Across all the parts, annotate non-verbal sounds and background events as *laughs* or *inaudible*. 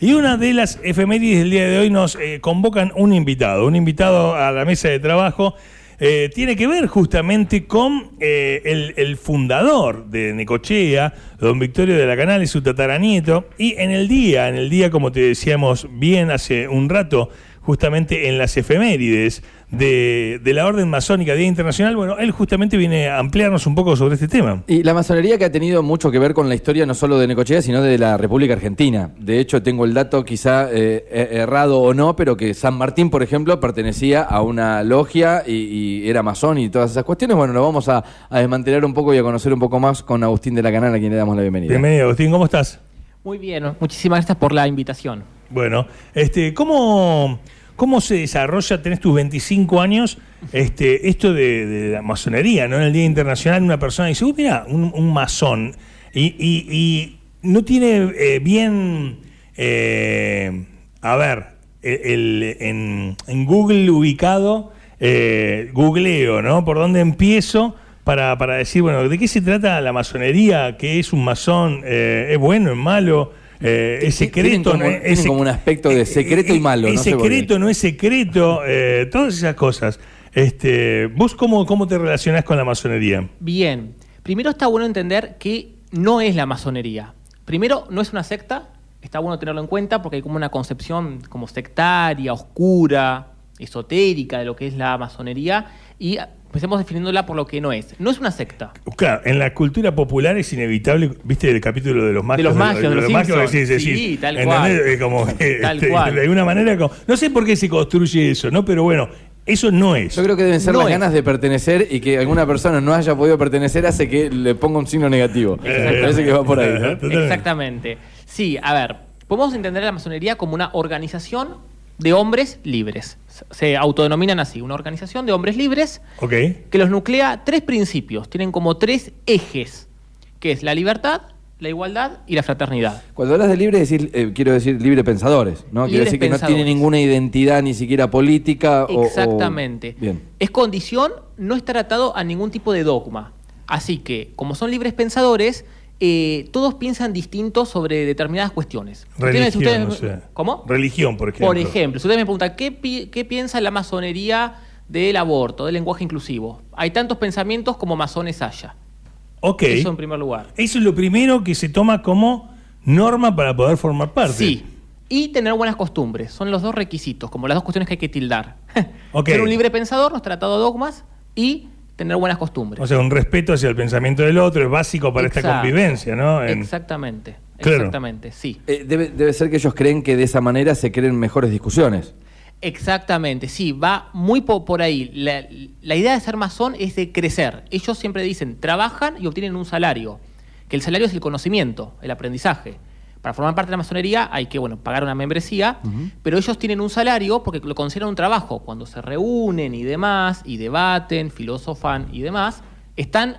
Y una de las efemérides del día de hoy nos eh, convocan un invitado, un invitado a la mesa de trabajo. eh, tiene que ver justamente con eh, el, el fundador de Necochea, don Victorio de la Canal y su tataranieto. Y en el día, en el día, como te decíamos bien hace un rato, justamente en las efemérides de, de la Orden Masónica Día Internacional, bueno, él justamente viene a ampliarnos un poco sobre este tema. Y la masonería que ha tenido mucho que ver con la historia no solo de Necochea, sino de la República Argentina. De hecho, tengo el dato quizá eh, eh, errado o no, pero que San Martín, por ejemplo, pertenecía a una logia y, y era masón y todas esas cuestiones. Bueno, lo vamos a, a desmantelar un poco y a conocer un poco más con Agustín de la Canal, a quien le damos la bienvenida. Bienvenido, Agustín, ¿cómo estás? Muy bien, muchísimas gracias por la invitación. Bueno, este, ¿cómo, cómo se desarrolla, tenés tus 25 años, este, esto de, la masonería, ¿no? En el Día Internacional una persona dice, uy, mira, un, un masón, y, y- y no tiene eh, bien, eh, a ver, en Google ubicado, eh, googleo, ¿no? ¿Por dónde empiezo? Para, para decir, bueno, ¿de qué se trata la masonería? ¿Qué es un masón? Eh, ¿Es bueno? ¿Es malo? Eh, ¿Es Tienen secreto? como- no es- tienen como un aspecto de secreto y malo, ¿Es no por qué. secreto? ¿No es secreto? Eh, todas esas cosas. Este, ¿Vos cómo, cómo te relacionás con la masonería? Bien, primero está bueno entender que no es la masonería. Primero, no es una secta, está bueno tenerlo en cuenta porque hay como una concepción como sectaria, oscura, esotérica de lo que es la masonería y empecemos definiéndola por lo que no es. No es una secta. Claro, en la cultura popular es inevitable, ¿viste el capítulo de los magios? los magios, de los magios, sí, sí, Sí, sí. tal ¿Entendés? cual. Como *laughs* Tal este, cual. De alguna manera, como- no sé por qué se construye eso, ¿no? Pero bueno, eso no es. Yo creo que deben ser No las es. ganas de pertenecer y que alguna persona no haya podido pertenecer hace que le ponga un signo negativo. *laughs* Parece que va por ahí. ¿no? *laughs* Exactamente. Sí, a ver, podemos entender a la masonería como una organización de hombres libres. Se autodenominan así, una organización de hombres libres que los nuclea tres principios, tienen como tres ejes, que es la libertad, la igualdad y la fraternidad. Cuando hablas de libre, decir, eh, quiero decir libre pensadores, ¿no? Quiero decir que no tiene ninguna identidad ni siquiera política o- o- Exactamente. Bien. Es condición no estar atado a ningún tipo de dogma. Así que, como son libres pensadores, eh, todos piensan distintos sobre determinadas cuestiones. Religión, ustedes- o sea. ¿Cómo? Religión, por ejemplo. Por ejemplo, si ustedes me preguntan, ¿qué, pi- qué piensa la masonería del aborto, del lenguaje inclusivo? Hay tantos pensamientos como masones haya. Ok. Eso en primer lugar. Eso es lo primero que se toma como norma para poder formar parte. Sí. Y tener buenas costumbres. Son los dos requisitos, como las dos cuestiones que hay que tildar. *laughs* Ok. Ser un libre pensador, atado a dogmas, y tener buenas costumbres. O sea, un respeto hacia el pensamiento del otro es básico para esta convivencia, ¿no? En- Exactamente. Claro. Exactamente, sí. Eh, debe, debe ser que ellos creen que de esa manera se creen mejores discusiones. Exactamente, sí, va muy po- por ahí. La, la idea de ser masón es de crecer. Ellos siempre dicen, trabajan y obtienen un salario, que el salario es el conocimiento, el aprendizaje. Para formar parte de la masonería hay que bueno, pagar una membresía, pero ellos tienen un salario porque lo consideran un trabajo. Cuando se reúnen y demás, y debaten, filosofan y demás, están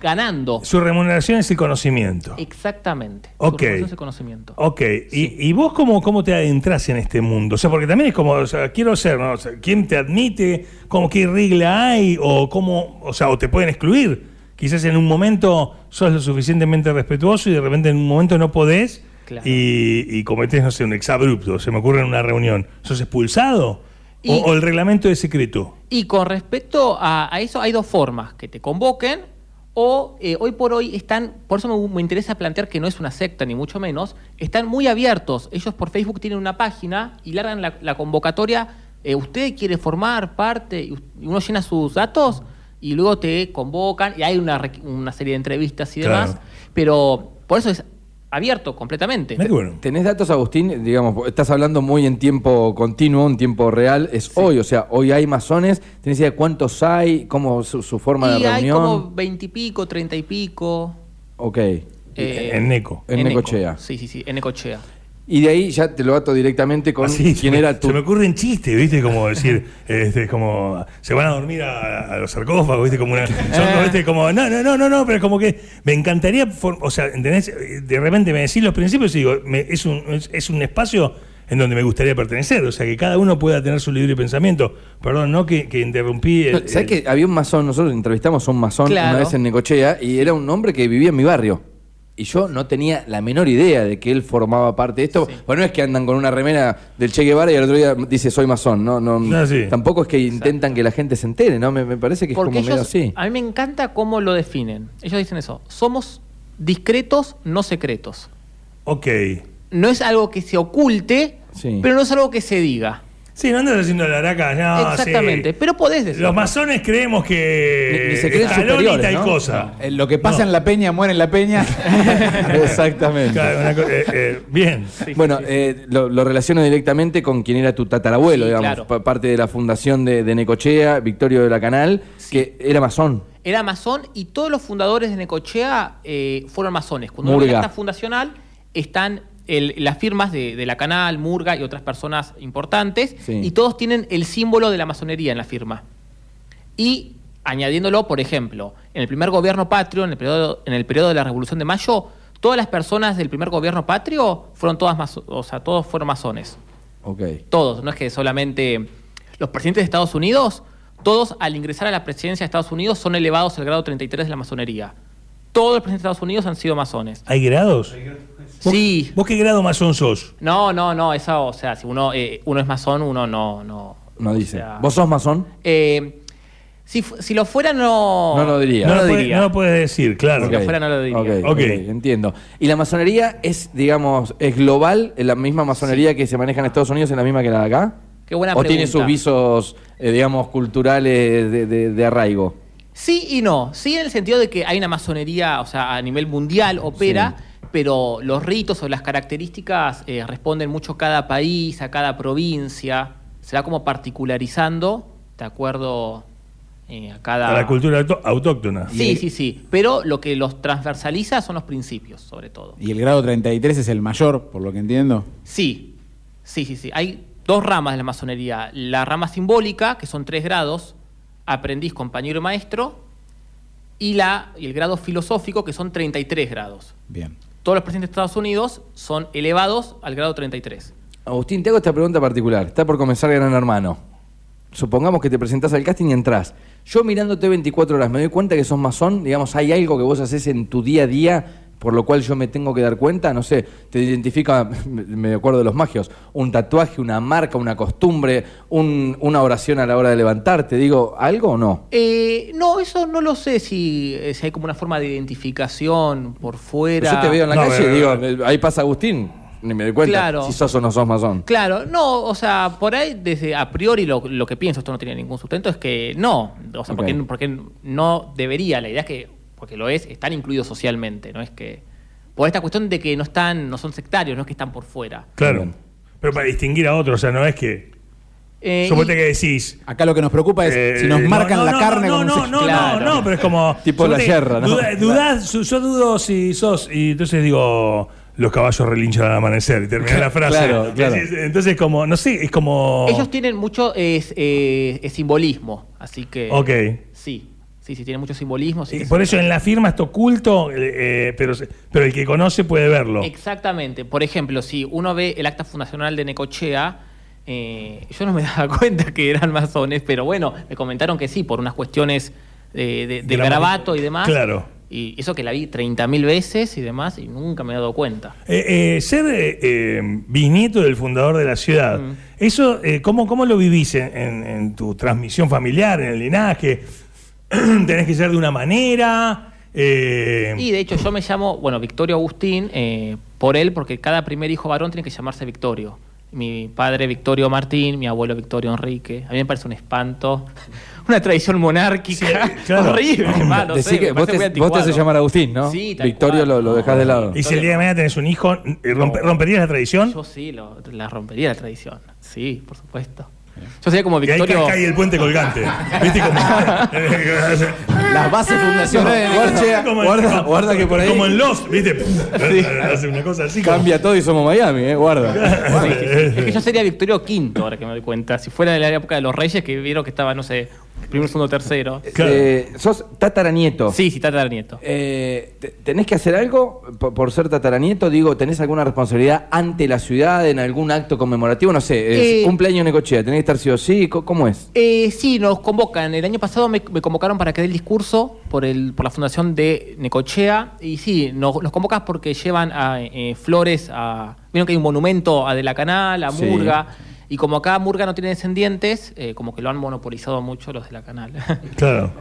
ganando. Su remuneración es el conocimiento. Exactamente. Su Ok. remuneración es el conocimiento. Ok, ¿Y, y vos cómo, cómo te adentras en este mundo? O sea, porque también es como, o sea, quiero ser, ¿no? O sea, ¿quién te admite? ¿Cómo qué regla hay? O cómo, o sea, o te pueden excluir. Quizás en un momento sos lo suficientemente respetuoso y de repente en un momento no podés Claro. y, y cometés, no sé, un exabrupto, se me ocurre en una reunión. ¿Sos expulsado? Y- O, o el reglamento es secreto? Y con respecto a, a eso, hay dos formas, que te convoquen o eh, hoy por hoy están, por eso me, me interesa plantear que no es una secta ni mucho menos, están muy abiertos. Ellos por Facebook tienen una página y largan la, la convocatoria, eh, usted quiere formar parte, y uno llena sus datos y luego te convocan y hay una, una serie de entrevistas y Claro. demás, pero por eso es abierto completamente. Bueno. ¿Tenés datos, Agustín? Digamos, estás hablando muy en tiempo continuo, en tiempo real. Es hoy, o sea, hoy hay masones. ¿Tenés idea de cuántos hay? ¿Cómo su, su forma y de hay reunión? como veintipico, treinta y pico. Ok. eh, en Neco. En Eco. Necochea. Sí, sí, sí, en Necochea. Y de ahí ya te lo ato directamente con Así, quién me- era tu... Se me ocurren chistes, ¿viste? Como decir, *laughs* este, como se van a dormir a, a los sarcófagos, ¿viste? Como una. Son, como, ¿viste? como, no, no, no, no, no, pero es como que me encantaría. o sea, ¿entendés? De repente me decís los principios y digo, me- es, un, es, es un espacio en donde me gustaría pertenecer. O sea, que cada uno pueda tener su libre pensamiento. Perdón, ¿no? Que, que interrumpí. el- ¿Sabes el- que había un masón? Nosotros entrevistamos a un masón Claro. una vez en Necochea y era un hombre que vivía en mi barrio. Y yo no tenía la menor idea de que él formaba parte de esto. Bueno, no es que andan con una remera del Che Guevara y al otro día dice soy masón. No, no, Ah, sí. Tampoco es que intentan que la gente se entere, ¿no? Me, me parece que es como medio así. a mí me encanta cómo lo definen. Ellos dicen eso, somos discretos, no secretos. Ok. No es algo que se oculte, Sí. pero no es algo que se diga. Sí, no andas haciendo la araca, no, Exactamente, sí. pero podés decirlo. Los masones creemos que Ni- ni se creen superiores, tal ¿no? cosa. Eh, Lo que pasa No. en la peña muere en la peña. *laughs* Exactamente. Claro, una eh, eh, bien. bueno, eh, lo, lo relaciono directamente con quien era tu tatarabuelo, Sí, digamos, claro. parte de la fundación de, de Necochea, Victorio de la Canal, que era masón. Era masón y todos los fundadores de Necochea eh, fueron masones. Cuando Murga. la acta fundacional están el- las firmas de, de la Canal, Murga y otras personas importantes Sí. y todos tienen el símbolo de la masonería en la firma. Y añadiéndolo, por ejemplo, en el primer gobierno patrio, en el periodo, en el periodo de la Revolución de Mayo, todas las personas del primer gobierno patrio fueron todas o sea, todos fueron masones. Todos, no es que solamente los presidentes de Estados Unidos, todos al ingresar a la presidencia de Estados Unidos son elevados al grado 33 de la masonería. Todos los presidentes de Estados Unidos han sido masones. ¿Hay grados? ¿Vos- Sí. ¿Vos qué grado masón sos? No, no, no, eso, o sea, si uno, eh, uno es masón, uno no, no. No dice. sea, ¿Vos sos masón? eh, si, si lo fuera, no. No lo diría. No, lo lo puede- diría. no lo puedes decir, claro. Si lo fuera, no lo diría. Ok, Ok. ok, entiendo. ¿Y la masonería es, digamos, es global? ¿Es la misma masonería que se maneja en Estados Unidos es la misma que la de acá? Qué buena ¿O tiene sus visos, eh, digamos, culturales de, de- de arraigo? Sí y no. Sí en el sentido de que hay una masonería, o sea, a nivel mundial opera, pero los ritos o las características eh, responden mucho a cada país, a cada provincia. Se va como particularizando de acuerdo eh, a cada... A la cultura auto- autóctona. Sí, sí, sí. Pero lo que los transversaliza son los principios, sobre todo. y el grado 33 es el mayor, por lo que entiendo. Sí, sí, sí, sí. Hay dos ramas de la masonería. La rama simbólica, que son tres grados, aprendiz, compañero y maestro, y, la, y el grado filosófico, que son 33 grados. Bien. Todos los presidentes de Estados Unidos son elevados al grado 33. Agustín, te hago esta pregunta particular. Está por comenzar Gran Hermano. Supongamos que te presentás al casting y entras. Yo mirándote 24 horas me doy cuenta que sos masón. Digamos, ¿hay algo que vos haces en tu día a día por lo cual yo me tengo que dar cuenta? No sé, te identifica, *laughs* me- acuerdo de los magios, un tatuaje, una marca, una costumbre, un- una oración a la hora de levantarte. Digo, ¿algo o no? Eh, no, eso no lo sé si, eh, si hay como una forma de identificación por fuera. Yo te veo en la No, calle y digo, ahí pasa Agustín. Ni me doy cuenta Claro. si sos o no sos masón. Claro, no, o sea, por ahí desde a priori lo, lo que pienso, esto no tiene ningún sustento, es que no, o sea, Ok. porque, porque no debería, la idea es que, porque lo es, están incluidos socialmente, no es que, por esta cuestión de que no están, no son sectarios, no es que están por fuera. Claro. Pero para distinguir a otros, o sea, no es que. Eh, Suponte que decís. Acá lo que nos preocupa es eh, si nos no, marcan no, la no, carne No, no, no, Claro. no, no, pero es como. Tipo la yerra, ¿no? duda- dudás, yo, yo dudo si sos. Y entonces digo. Los caballos relinchan al amanecer y termina la *laughs* frase. Claro, claro. Entonces, como, no sé, es como. Ellos tienen mucho es, eh, es simbolismo, así que... Ok. Sí, sí, sí, tiene mucho simbolismo. sí por eso en la firma está oculto, eh, eh, pero, pero el que conoce puede verlo. Exactamente. Por ejemplo, si uno ve el acta fundacional de Necochea, eh, yo no me *laughs* daba cuenta que eran masones, pero bueno, me comentaron que sí, por unas cuestiones de, de, garabato y demás. Claro. Y eso que la vi 30.000 veces y demás, y nunca me he dado cuenta. Eh, ser bisnieto del fundador de la ciudad, Mm. eso, ¿cómo, ¿cómo lo vivís en, en- en tu transmisión familiar, en el linaje? *clears throat* ¿Tenés que ser de una manera? Eh, Y de hecho yo me llamo, bueno, Victorio Agustín, eh, por él, porque cada primer hijo varón tiene que llamarse Victorio. Mi padre Victorio Martín, mi abuelo Victorio Enrique. A mí me parece un espanto, *laughs* una tradición monárquica Sí, claro. horrible. va, *laughs* no Decí sé, que me vos te, vos te haces llamar Agustín, ¿no? Sí, tal Victorio cual. lo, lo dejás de lado. y si el día de mañana tenés un hijo, eh, rompe- ¿romperías la tradición? Yo sí, lo- la rompería la tradición. Sí, por supuesto. Yo sería como Y ahí Victorio. ca- cae el puente colgante. *laughs* ¿Viste cómo? Las bases fundacionales de. Como- Guarda, como- guarda que por ahí- Como en Lost, ¿viste? Hace una cosa así. como- *laughs* Cambia todo y somos Miami, ¿eh? Guarda. Sí, *laughs* sí, sí. Es que yo sería Victorio V, ahora que me doy cuenta. Si fuera de la época de los reyes, que vieron que estaba, no sé, Primero, segundo, tercero. Claro. Eh, sos tataranieto. Sí, sí, tataranieto. Eh, te- ¿Tenés que hacer algo por, por ser tataranieto? Digo, ¿tenés alguna responsabilidad ante la ciudad en algún acto conmemorativo? No sé, es Eh, cumpleaños de Necochea, ¿tenés que estar sí o sí? ¿Cómo es? Eh, sí, nos convocan. El año pasado me, me convocaron para que dé el discurso por, el, por la fundación de Necochea. Y sí, nos, nos convocan porque llevan a, eh, flores a. Vieron que hay un monumento a De la Canal, a Sí. Y como acá Murga no tiene descendientes, eh, como que lo han monopolizado mucho los de la Canal. *laughs* Claro.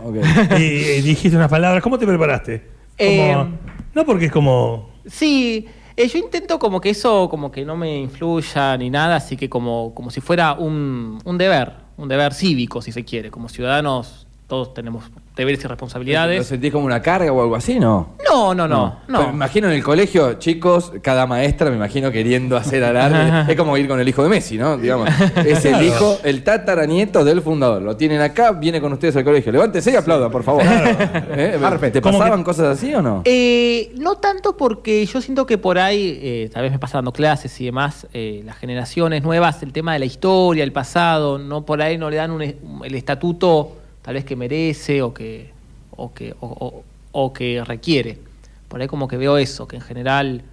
Y, y dijiste unas palabras. ¿Cómo te preparaste? Como- Eh, no porque es como. Sí, eh, yo intento como que eso como que no me influya ni nada, así que como, como si fuera un, un deber, un deber cívico, si se quiere. Como ciudadanos todos tenemos deberes y ¿Lo responsabilidades. sentís como una carga o algo así, no? No, no, no, me imagino en el colegio, chicos, cada maestra me imagino queriendo hacer alarde. *laughs* es como ir con el hijo de Messi, ¿no? Digamos. Es el hijo, el tataranieto del fundador. Lo tienen acá, viene con ustedes al colegio. Levántese y aplaudan, por favor. *laughs* ¿Eh? ¿Te ¿Cómo pasaban que- cosas así o no? Eh, no tanto porque yo siento que por ahí, eh, tal vez me pasa dando clases y demás, eh, las generaciones nuevas, el tema de la historia, el pasado, no por ahí no le dan un el estatuto tal vez que merece o que, o que, o, o- o que requiere. Por ahí como que veo eso, que en general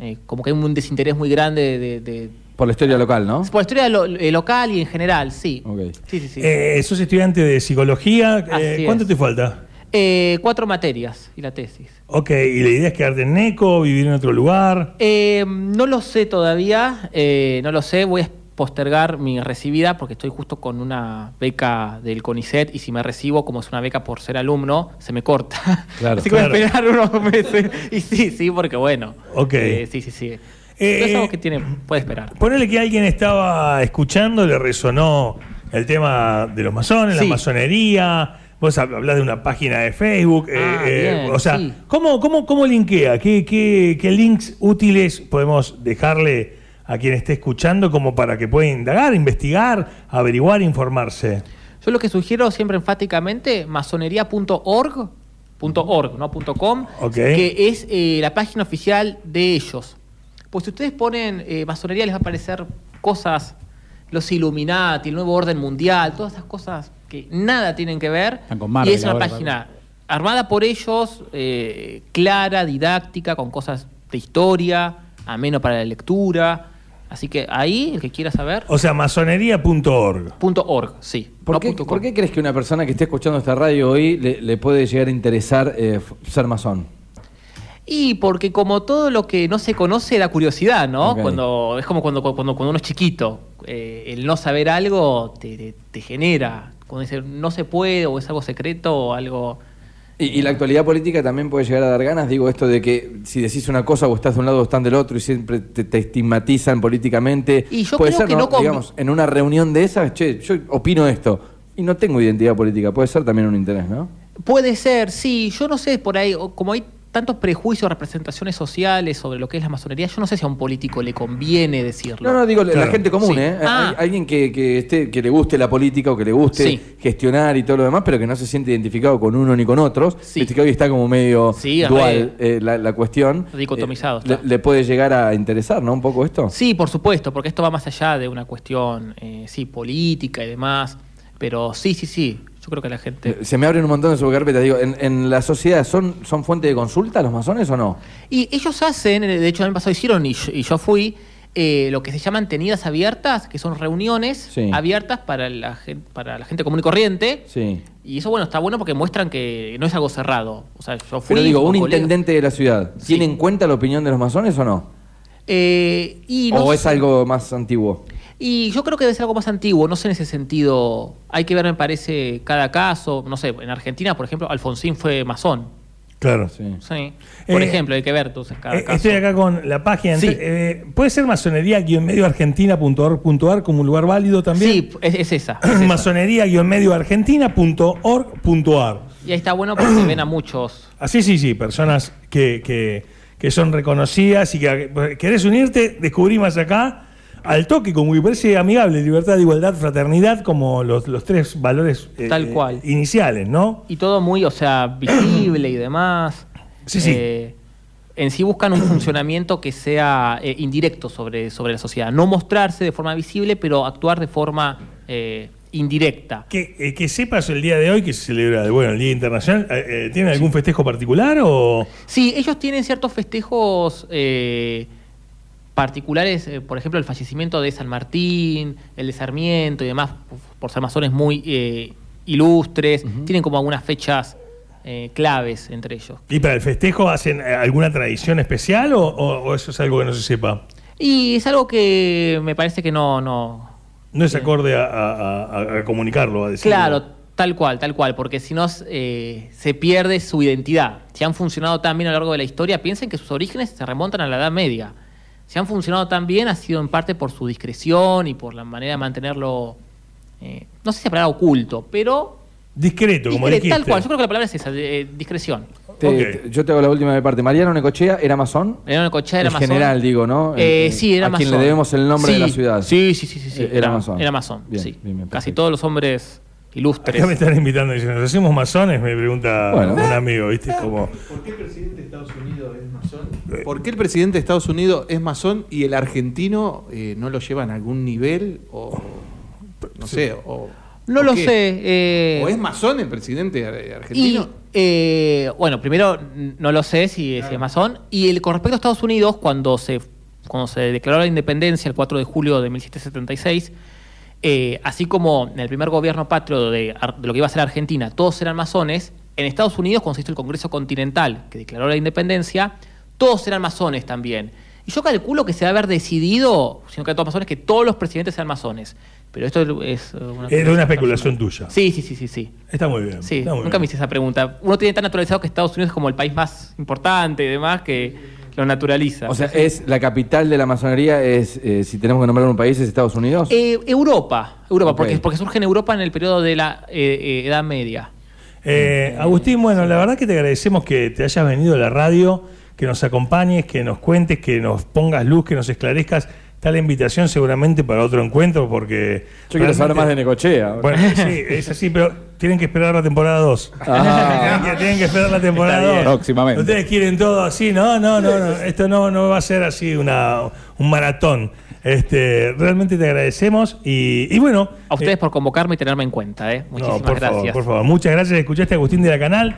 eh, como que hay un desinterés muy grande de, de- Por la historia local, ¿no? por la historia lo- eh, local y en general, sí. Ok. Sí, sí, sí. Eh, sos estudiante de psicología. eh, ¿Cuánto es. te falta? Eh, cuatro materias y la tesis. Ok, y la idea es quedarte en Neco, vivir en otro lugar. Eh, no lo sé todavía, eh, no lo sé, voy a postergar mi recibida porque estoy justo con una beca del CONICET y si me recibo, como es una beca por ser alumno, se me corta. *laughs* Claro. Así que voy a esperar unos meses. Y sí, sí, porque bueno. Ok. Eh, sí, sí, sí. Eh, es algo que tiene, puede esperar. Ponele que alguien estaba escuchando, le resonó el tema de los masones, la masonería. Vos hab- hablás de una página de Facebook. eh, Ah, eh, bien, o sea, sí. ¿cómo, cómo, cómo linkea? ¿Qué, qué, qué links útiles podemos dejarle a quien esté escuchando como para que pueda indagar, investigar, averiguar, informarse? Yo lo que sugiero siempre enfáticamente, masonería.org, punto .org, no punto .com, que es eh, la página oficial de ellos. Pues si ustedes ponen eh, masonería les va a aparecer cosas, los Illuminati, el nuevo orden mundial, todas esas cosas que nada tienen que ver. Están con y es una ahora, página armada por ellos, eh, clara, didáctica, con cosas de historia, ameno para la lectura. Así que ahí, el que quiera saber, O sea, masonería.org. punto .org, sí. ¿Por, no qué, por qué crees que una persona que esté escuchando esta radio hoy le, le puede llegar a interesar eh, ser masón? Y porque como todo lo que no se conoce da curiosidad, ¿no? Cuando es como cuando, cuando, cuando uno es chiquito, eh, el no saber algo te, te- te genera. Cuando dice no se puede o es algo secreto o algo. Y, y la actualidad política también puede llegar a dar ganas, digo esto de que si decís una cosa o estás de un lado o están del otro y siempre te, te estigmatizan políticamente. Y yo puede creo ser, que ¿no? no Digamos, en una reunión de esas, che, yo opino esto y no tengo identidad política, puede ser también un interés, ¿no? Puede ser, sí. Yo no sé por ahí, como hay tantos prejuicios, representaciones sociales sobre lo que es la masonería, yo no sé si a un político le conviene decirlo. No, no, digo la gente común, Sí. ¿eh? Ah. Hay- Alguien que, que, esté, que le guste la política o que le guste Sí. gestionar y todo lo demás, pero que no se siente identificado con uno ni con otros. Sí. Viste que hoy está como medio Sí, dual eh, la, la cuestión. Dicotomizado Eh, le puede llegar a interesar, ¿no? Un poco esto. Sí, por supuesto, porque esto va más allá de una cuestión, eh, sí, política y demás. Pero sí, sí, sí. Yo creo que la gente. Eh, Se me abren un montón de subcarpetas. Digo, ¿en, en la sociedad son, son fuente de consulta los masones o no? Y ellos hacen, eh, de hecho el año pasado hicieron y yo, y yo fui, eh, lo que se llaman tenidas abiertas, que son reuniones Sí. abiertas para la, gen- para la gente común y corriente. Sí. Y eso, bueno, está bueno porque muestran que no es algo cerrado. O sea, yo fui... Pero digo, un intendente de la ciudad, Sí. ¿tiene en cuenta la opinión de los masones o no? Eh, y, no ¿O es algo más antiguo? Y yo creo que debe ser algo más antiguo, no sé en ese sentido. Hay que ver, me parece, cada caso. No sé, en Argentina, por ejemplo, Alfonsín fue masón. Claro. Sí. Sí. Por Eh, ejemplo, hay que ver entonces cada Eh, caso. Estoy acá con la página. Sí. Eh, ¿Puede ser masonería-medioargentina.org.ar como un lugar válido también? Sí, es, es esa. es *clears throat* masonería-medioargentina.org.ar. Y ahí está bueno porque ven a muchos. *clears throat* Así, sí, sí, personas que, que- que son reconocidas y que querés unirte, descubrí más acá al toque, como que parece amigable, libertad, igualdad, fraternidad, como los, los tres valores eh, Tal cual. iniciales, ¿no? Y todo muy, o sea, *clears throat* visible y demás. Sí, sí. Eh, en sí buscan un funcionamiento que sea eh, indirecto sobre, sobre la sociedad. No mostrarse de forma visible, pero actuar de forma indirecta. Que, que sepas el día de hoy que se celebra, bueno, el Día Internacional, ¿tienen algún festejo particular o...? Sí, ellos tienen ciertos festejos particulares, eh, por ejemplo, el fallecimiento de San Martín, el de Sarmiento y demás, por- ser masones muy eh, ilustres. Tienen como algunas fechas eh, claves entre ellos. ¿Y para el festejo hacen eh, alguna tradición especial o, o- o eso es algo que no se sepa? Y es algo que me parece que no... no No es acorde a, a- a- a comunicarlo, a decirlo. Claro, tal cual, tal cual, porque si no eh, se pierde su identidad. Si han funcionado tan bien a lo largo de la historia, piensen que sus orígenes se remontan a la Edad Media. Si han funcionado tan bien ha sido en parte por su discreción y por la manera de mantenerlo, eh, no sé si la palabra oculto, pero Discreto, como discre- dijiste. tal cual. Yo creo que la palabra es esa, de- eh, discreción. Te- Ok. te- yo te hago la última de parte. Mariano Necochea era masón. Era una cochera, era En masón. general, digo, ¿no? Eh, En- sí, era a masón. quien le debemos el nombre de la ciudad. Sí, sí, sí, sí. sí. Eh, era masón. Era masón, Bien, sí. bien, bien, Casi todos los hombres ilustres. Acá me están invitando y dicen, ¿nos hacemos masones? Me pregunta Bueno. un amigo, ¿viste? Como, ¿Por qué el presidente de Estados Unidos es masón? ¿Por qué el presidente de Estados Unidos es masón y el argentino eh, no lo lleva en algún nivel? O, no sé, o, No ¿por lo qué? sé. eh, ¿O es masón el presidente ar- Y, argentino? eh, bueno, primero no lo sé si, si es masón. Y el, con respecto a Estados Unidos, cuando se, cuando se declaró la independencia el 4 de julio de 1776, eh, así como en el primer gobierno patrio de, lo que iba a ser Argentina, todos eran masones, en Estados Unidos, cuando se hizo el Congreso Continental, que declaró la independencia, todos eran masones también. Y yo calculo que se va a haber decidido, si no que todos masones, que todos los presidentes sean masones. Pero esto es... eh, una era una especulación tuya. Sí, sí, sí, sí, sí. Está muy bien. Sí, está muy nunca me hice esa pregunta. Uno tiene tan naturalizado que Estados Unidos es como el país más importante y demás que lo naturaliza. O sea, es la capital de la masonería es, eh, si tenemos que nombrar un país, es Estados Unidos. Eh, Europa, Europa, porque, porque surge en Europa en el periodo de la eh, eh, Edad Media. Eh, Agustín, bueno, la verdad que te agradecemos que te hayas venido a la radio, que nos acompañes, que nos cuentes, que nos pongas luz, que nos esclarezcas. Está la invitación seguramente para otro encuentro porque... Yo quiero saber más de Necochea. Bueno, sí, es así, pero tienen que esperar la temporada 2. Ah. *laughs* tienen, que, tienen que esperar la temporada Está 2. bien. Próximamente. Ustedes quieren todo así, no, no, no, no. Esto no, no va a ser así una, un maratón. Este, realmente te agradecemos y, y bueno. A ustedes eh, por convocarme y tenerme en cuenta. ¿eh? no, Muchísimas por gracias. favor, por favor. Muchas gracias. Escuchaste a Agustín de la Canal.